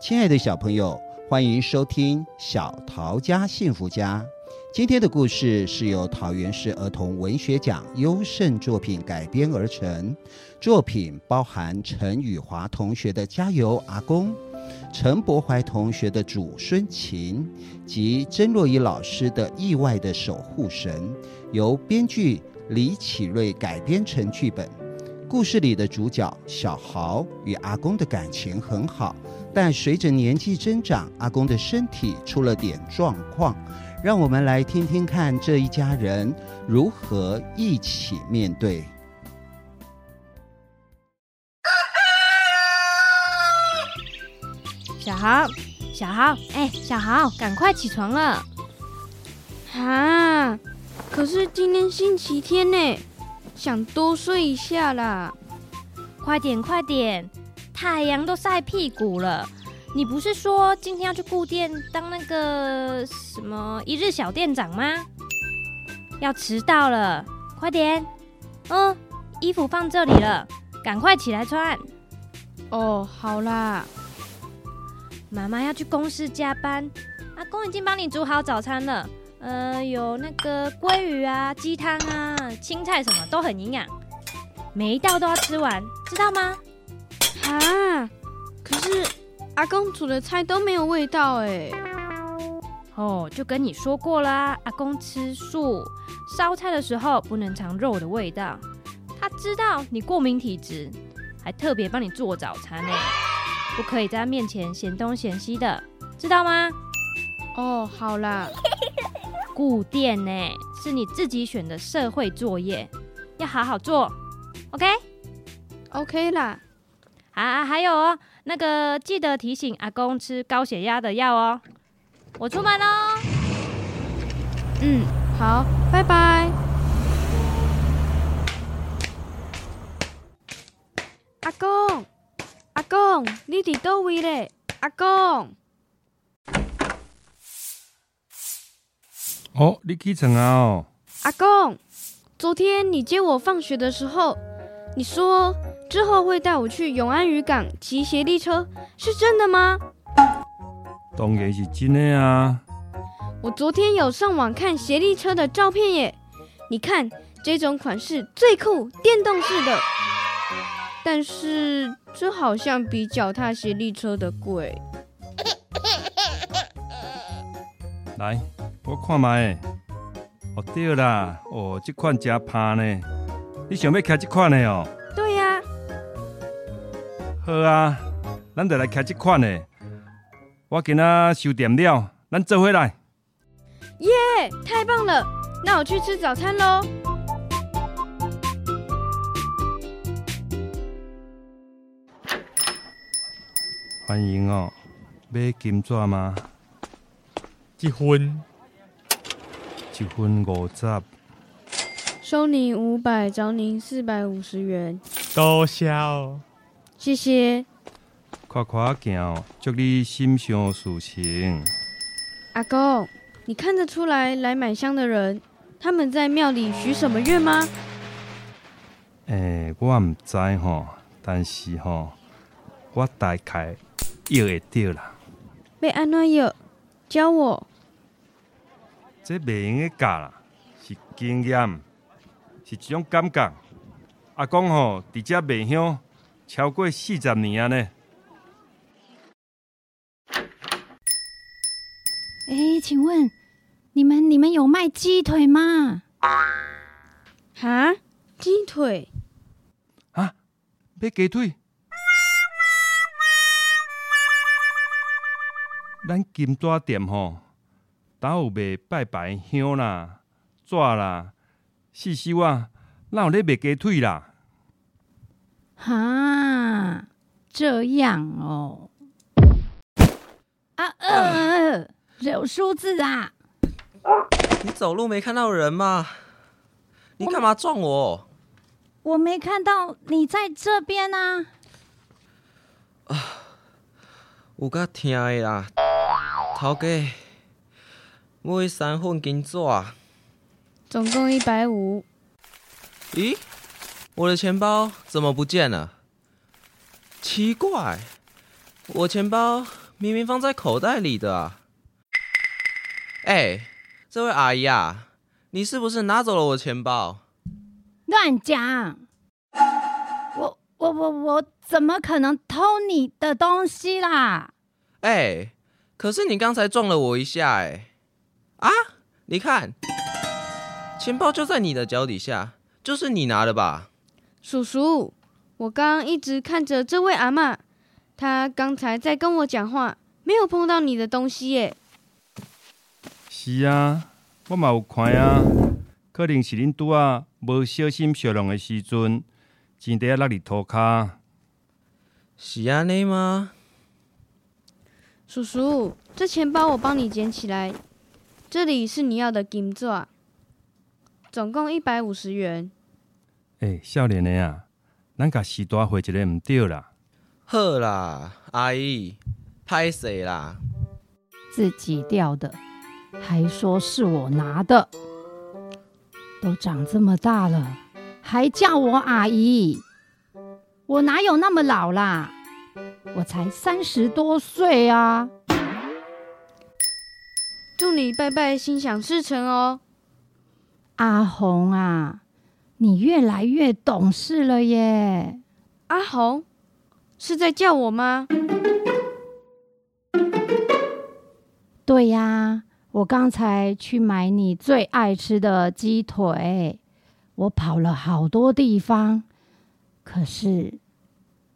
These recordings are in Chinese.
亲爱的小朋友，欢迎收听小桃家幸福家。今天的故事是由桃园市儿童文学奖优胜作品改编而成，作品包含陈雨华同学的《加油阿公》，陈柏怀同学的《祖孙情》及曾若仪老师的《意外的守护神》，由编剧李启瑞改编成剧本。故事里的主角小豪与阿公的感情很好，但随着年纪增长，阿公的身体出了点状况。让我们来听听看这一家人如何一起面对。小豪，小豪，哎，小豪，赶快起床了！啊，可是今天星期天呢。想多睡一下啦，快点快点，太阳都晒屁股了。你不是说今天要去顾店当那个什么一日小店长吗？要迟到了，快点。嗯，衣服放这里了，赶快起来穿。哦，好啦。妈妈要去公司加班，阿公已经帮你煮好早餐了。呃，有那个鲑鱼啊、鸡汤啊、青菜什么都很营养，每一道都要吃完，知道吗？啊，可是阿公煮的菜都没有味道哎。哦，就跟你说过啦，阿公吃素，烧菜的时候不能尝肉的味道。他知道你过敏体质，还特别帮你做早餐呢，不可以在他面前嫌东嫌西的，知道吗？哦，好啦。顾店呢，是你自己选的社会作业，要好好做，OK？OK 啦。啊，还有哦，那个记得提醒阿公吃高血压的药哦。我出门喽。嗯，好，拜拜。阿公，阿公，你伫倒位咧？阿公。哦，你起床啊！哦，阿公，昨天你接我放学的时候，你说之后会带我去永安渔港骑斜力车，是真的吗？当然是真的啊！我昨天有上网看斜力车的照片耶，你看这种款式最酷，电动式的，但是这好像比脚踏斜力车的贵。来。我看卖，哦对啦，哦这款真怕呢。你想要开这款的哦？对呀、啊。好啊，咱就来开这款的。我今仔收点了，咱做回来。耶，太棒了！那我去吃早餐喽。欢迎哦，买金纸吗？结婚。一分五十，收你五百，找您四百五十元。多谢哦，谢谢。快快行，祝你心想事成。阿公，你看得出来来买香的人，他们在庙里许什么愿吗？诶、欸，我唔知吼，但是吼，我大概约会到啦。被安怎约？教我。这袂用个教啦，是经验，是一种感觉。阿公吼，伫遮卖香超过四十年啊呢。哎，请问你们你们有卖鸡腿吗？哈？鸡腿？啊？卖鸡腿？咱金纸店吼。哪有卖拜拜香啦、纸啦、四收啊？哪有咧卖鸡腿啦？哈，这样哦。啊呃，有数字啊！你走路没看到人吗？你干嘛撞我？我，没看到你在这边啊！啊，有够听的啦，头家。买三份金纸，总共一百五。咦，我的钱包怎么不见了？奇怪，我钱包明明放在口袋里的啊！哎、欸，这位阿姨啊，你是不是拿走了我的钱包？乱讲！我我我我怎么可能偷你的东西啦？哎、欸，可是你刚才撞了我一下、欸，哎，啊，你看，钱包就在你的脚底下，就是你拿的吧？叔叔，我刚刚一直看着这位阿妈，她刚才在跟我讲话，没有碰到你的东西耶。是啊，我嘛有看啊，可能是恁拄啊无小心小弄的时阵，钱袋落里涂骹。是安尼吗？叔叔，这钱包我帮你捡起来，这里是你要的金纸，总共一百五十元。哎、欸，少年的啊，咱甲时代回一个唔对啦。好啦，阿姨，歹势啦，自己掉的，还说是我拿的，都长这么大了，还叫我阿姨，我哪有那么老啦？我才三十多岁啊！祝你拜拜心想事成哦，阿红啊，你越来越懂事了耶，阿红。是在叫我吗？对呀，我刚才去买你最爱吃的鸡腿，我跑了好多地方，可是，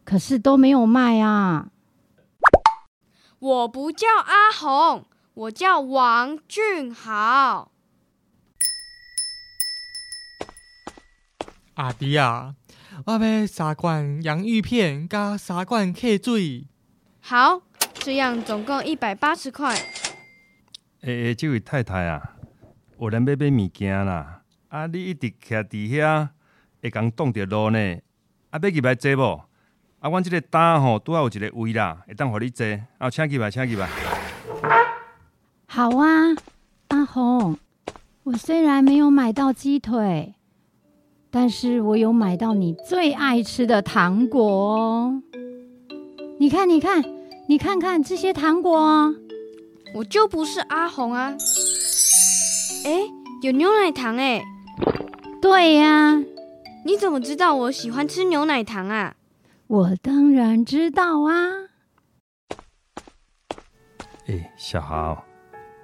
可是都没有卖啊。我不叫阿红，我叫王俊豪。阿弟啊。我要三罐洋芋片加三罐汽水。好，这样总共一百八十块。诶诶，这位太太啊，有人要买物件啦，啊，你一直徛伫遐，会讲挡着路呢。啊，要入来坐无？啊，阮这个单吼，拄好有一个位啦，会当互你坐。啊，请入来，请入来。好啊，阿红，我虽然没有买到鸡腿。但是我有买到你最爱吃的糖果哦！你看，你看，你看看这些糖果哦，我就不是阿红啊！哎，有牛奶糖哎！对呀，你怎么知道我喜欢吃牛奶糖啊？我当然知道啊！哎，小豪，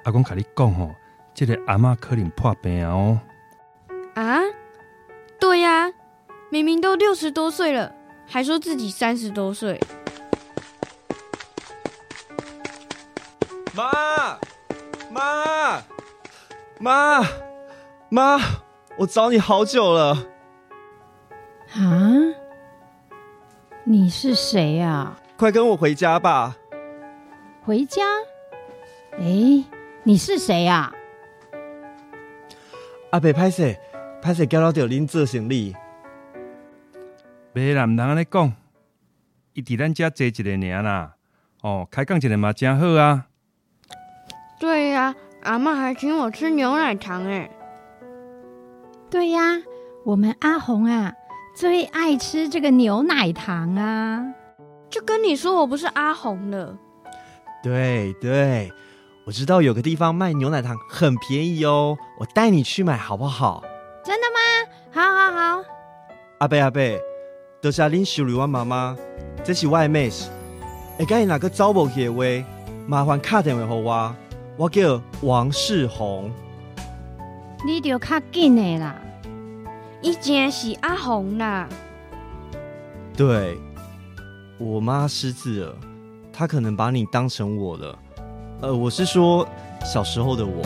阿公跟你讲哦，这个阿嬷可能破病哦。啊？对呀，明明都六十多岁了，还说自己三十多岁。妈，妈，妈，妈，我找你好久了。啊？你是谁呀？快跟我回家吧。回家？哎，你是谁呀？阿伯歹势。歹势交到恁做生理，别人唔通安尼讲，伊伫咱家坐一个尔啦。哦，开讲一个嘛真好啊。对呀、啊，阿妈还请我吃牛奶糖诶。对呀、啊，我们阿红啊最爱吃这个牛奶糖啊。就跟你说我不是阿红了。对对，我知道有个地方卖牛奶糖很便宜哦，我带你去买好不好？真的吗？好，好，好。阿贝，阿贝，多谢您收留我妈妈，这是我的妹子。会甲伊哪个找无去的话，麻烦打电话给我。我叫王世宏。你就较紧的啦，伊真是阿红啦。对，我妈失智了，她可能把你当成我了。呃，我是说小时候的我。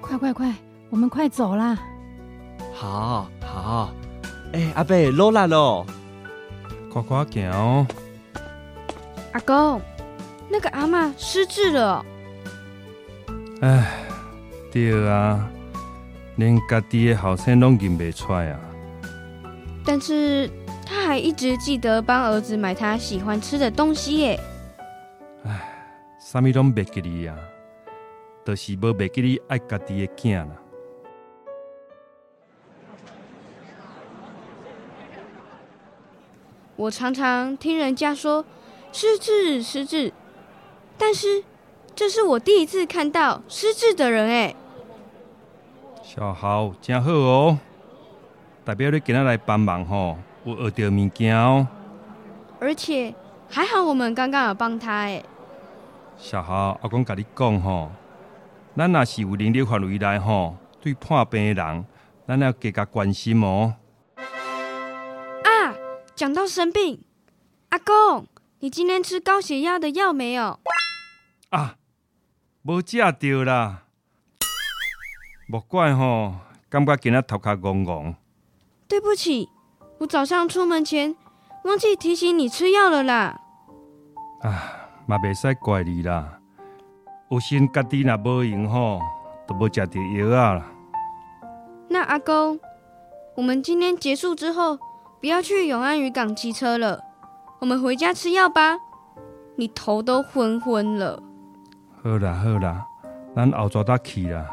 快快快，我们快走啦！好，好。哎、欸，阿贝，落来喽！快快行哦！阿公，那个阿妈失智了。哎，对啊，连家己的后生拢认不出来啊。但是他还一直记得帮儿子买他喜欢吃的东西耶。唉，三米多白吉利呀，就是无白吉利爱家己的囝啦。我常常听人家说失智失智，但是这是我第一次看到失智的人哎。小豪真好哦。代表你今天来帮忙吼，有学到物件哦。而且还好我们刚刚有帮他诶。小豪，阿公甲你讲吼，咱若是有能力范围内吼，对破病的人，咱要加加关心哦。啊，讲到生病，阿公，你今天吃高血压的药没有？啊，无食着啦。莫怪吼，感觉今仔头壳戆戆。对不起，我早上出门前忘记提醒你吃药了啦。啊。嘛袂使怪你啦，有心家己若无用吼，都无食着药啊啦。那阿公，我们今天结束之后，不要去永安渔港骑车了，我们回家吃药吧。你头都昏昏了。好啦好啦，咱后抓得去啦。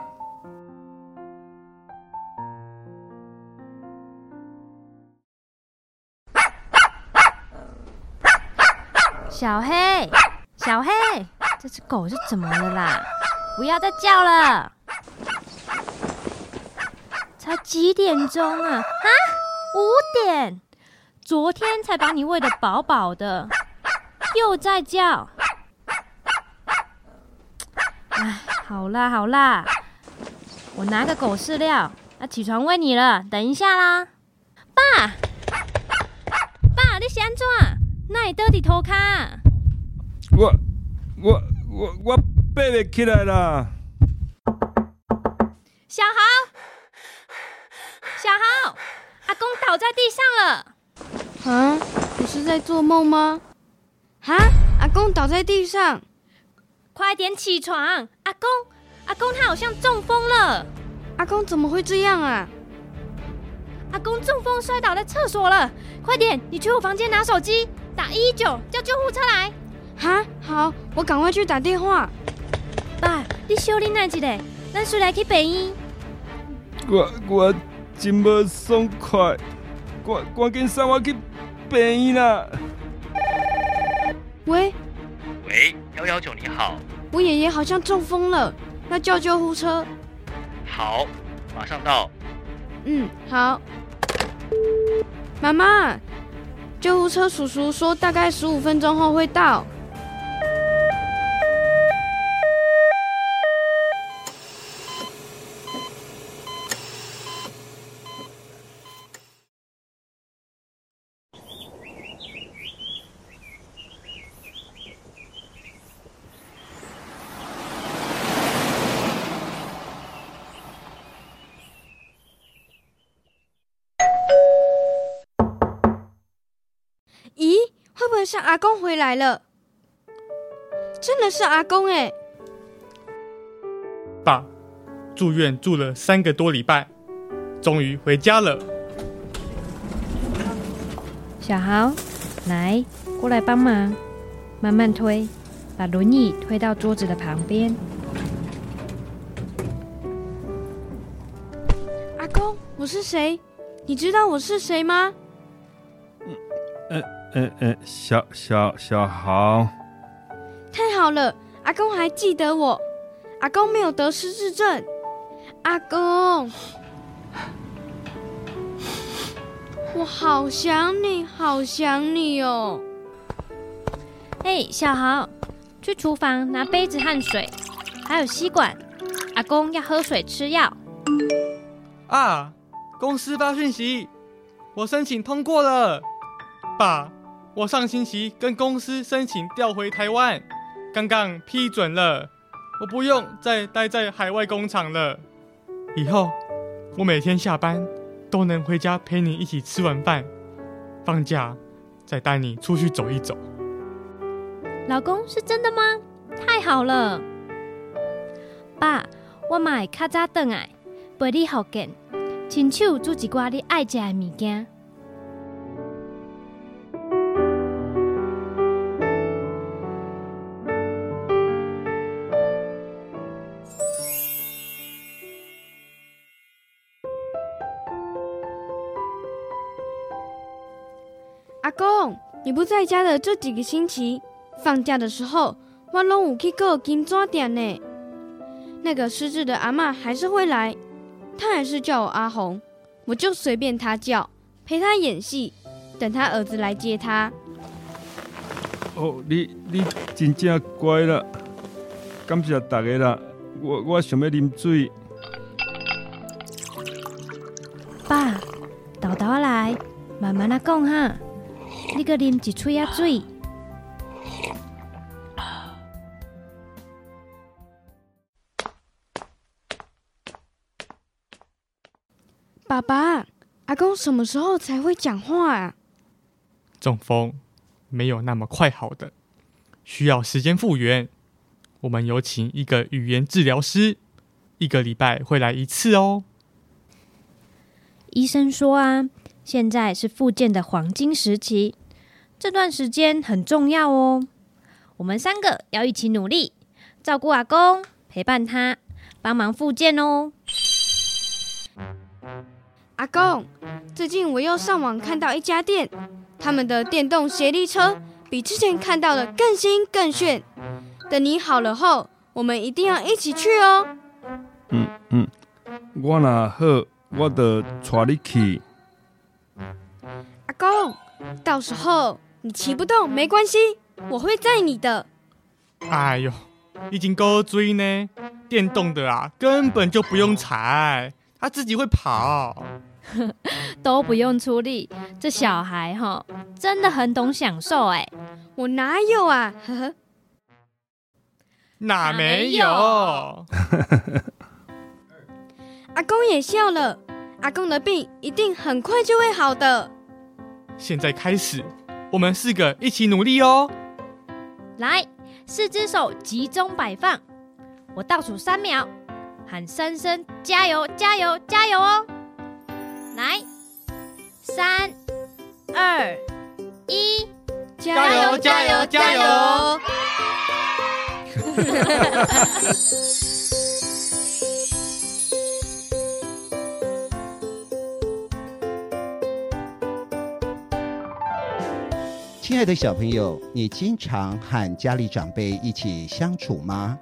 小黑。小黑，这只狗是怎么了啦？不要再叫了！才几点钟啊？啊，五点！昨天才把你喂得饱饱的，又在叫。哎，好啦好啦，我拿个狗饲料，要起床喂你了。等一下啦，到底偷看？我我我我爬不起来了。小豪，小豪，阿公倒在地上了。啊，你是在做梦吗？啊，阿公倒在地上，快点起床！阿公，阿公他好像中风了。阿公怎么会这样啊？阿公中风摔倒在厕所了。快点，你去我房间拿手机，打一一九，叫救护车来。哈，好，我赶快去打电话。爸，你小林哪一个？咱随来去病院。我我真不爽快，赶赶紧送我去病院啦！喂喂，幺幺九你好，我爷爷好像中风了，要叫救护车。好，马上到。嗯，好。妈妈，救护车叔叔说大概十五分钟后会到。是阿公回来了，真的是阿公哎！爸，住院住了三个多礼拜，终于回家了。小豪，来，过来帮忙，慢慢推，把轮椅推到桌子的旁边。阿公，我是谁？你知道我是谁吗？嗯嗯，小小小豪，太好了，阿公还记得我，阿公没有得失智症，阿公，我好想你，好想你哦。哎，小豪，去厨房拿杯子和水，还有吸管，阿公要喝水吃药。啊，公司发讯息，我申请通过了，爸。我上星期跟公司申请调回台湾，刚刚批准了，我不用再待在海外工厂了。以后我每天下班都能回家陪你一起吃完饭，放假再带你出去走一走。老公，是真的吗？太好了！爸，我买卡扎顿来陪你复健，亲手煮一寡你爱食的物件。公，你不在家的这几个星期，放假的时候，我拢有去过金纸店呢。那个失智的阿嬷还是会来，她还是叫我阿红，我就随便她叫，陪她演戏，等她儿子来接她。哦，你你真正乖了，感谢大家啦，我我想要啉水。爸，豆豆来，慢慢啊讲哈，你阁啉一喙仔水。爸爸，阿公什么时候才会讲话啊？中风没有那么快好的，需要时间复原。我们有请一个语言治疗师，一个礼拜会来一次哦。医生说啊，现在是复健的黄金时期，这段时间很重要哦。我们三个要一起努力，照顾阿公，陪伴他，帮忙复健哦。阿公，最近我又上网看到一家店，他们的电动协力车比之前看到的更新更炫。等你好了后，我们一定要一起去哦。嗯嗯，我若好，我就带你去。阿公，到时候你骑不动没关系，我会载你的。哎呦，已经够追呢，电动的啊，根本就不用踩，它自己会跑。都不用出力，这小孩哈真的很懂享受哎！我哪有啊？呵呵，哪没有？阿公也笑了，阿公的病一定很快就会好的。现在开始，我们四个一起努力哦！来，四只手集中摆放，我倒数三秒，喊三声加油，加油，加油哦！来，三、二、一，加油！加油！加油！亲爱的小朋友，你经常和家里长辈一起相处吗？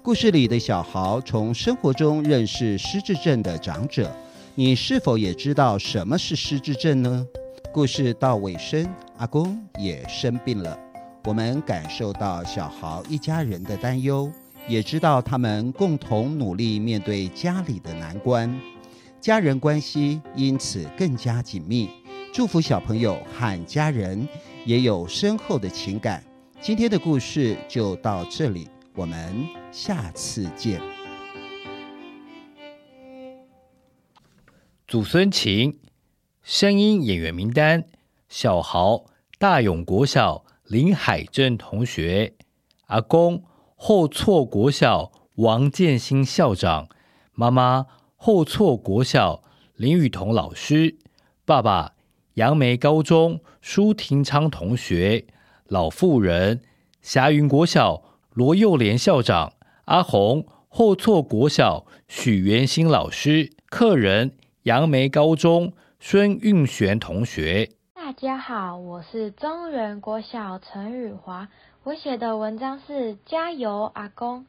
故事里的小豪从生活中认识失智症的长者。你是否也知道什么是失智症呢？故事到尾声，阿公也生病了。我们感受到小豪一家人的担忧，也知道他们共同努力面对家里的难关，家人关系因此更加紧密。祝福小朋友和家人也有深厚的情感。今天的故事就到这里，我们下次见。祖孙情，声音演员名单：小豪，大勇国小林海镇同学；阿公，后厝国小王建新校长；妈妈，后厝国小林雨桐老师；爸爸，杨梅高中舒廷昌同学；老妇人，霞云国小罗幼莲校长；阿红，后厝国小许元新老师；客人。杨梅高中孙运璇同学，大家好，我是中原国小陈雨华。我写的文章是《加油，阿公》。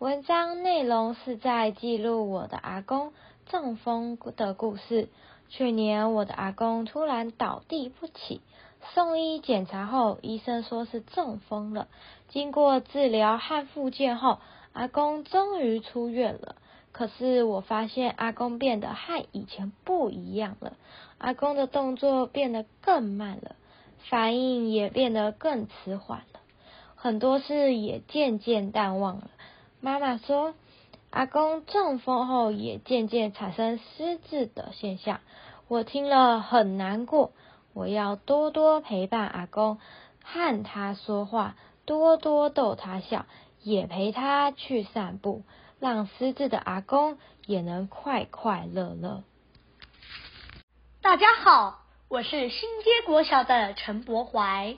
文章内容是在记录我的阿公中风的故事。去年我的阿公突然倒地不起，送医检查后，医生说是中风了。经过治疗和复健后，阿公终于出院了。可是我发现阿公变得和以前不一样了，阿公的动作变得更慢了，反应也变得更迟缓了，很多事也渐渐淡忘了。妈妈说，阿公中风后也渐渐产生失智的现象，我听了很难过。我要多多陪伴阿公，和他说话，多多逗他笑，也陪他去散步。让失智的阿公也能快快乐乐。大家好，我是新街国小的陈柏怀。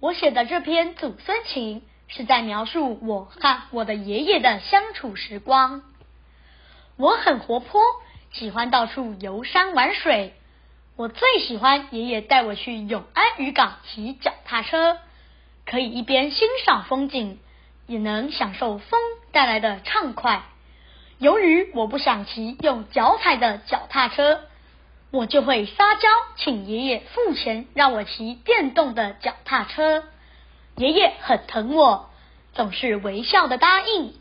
我写的这篇《祖孙情》是在描述我和我的爷爷的相处时光。我很活泼，喜欢到处游山玩水。我最喜欢爷爷带我去永安渔港骑脚踏车，可以一边欣赏风景，也能享受风带来的畅快。由于我不想骑用脚踩的脚踏车，我就会撒娇，请爷爷付钱让我骑电动的脚踏车。爷爷很疼我，总是微笑的答应。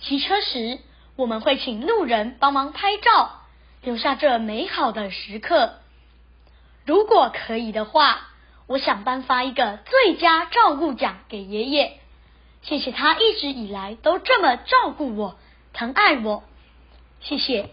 骑车时，我们会请路人帮忙拍照，留下这美好的时刻。如果可以的话，我想颁发一个最佳照顾奖给爷爷，谢谢他一直以来都这么照顾我。疼爱我，谢谢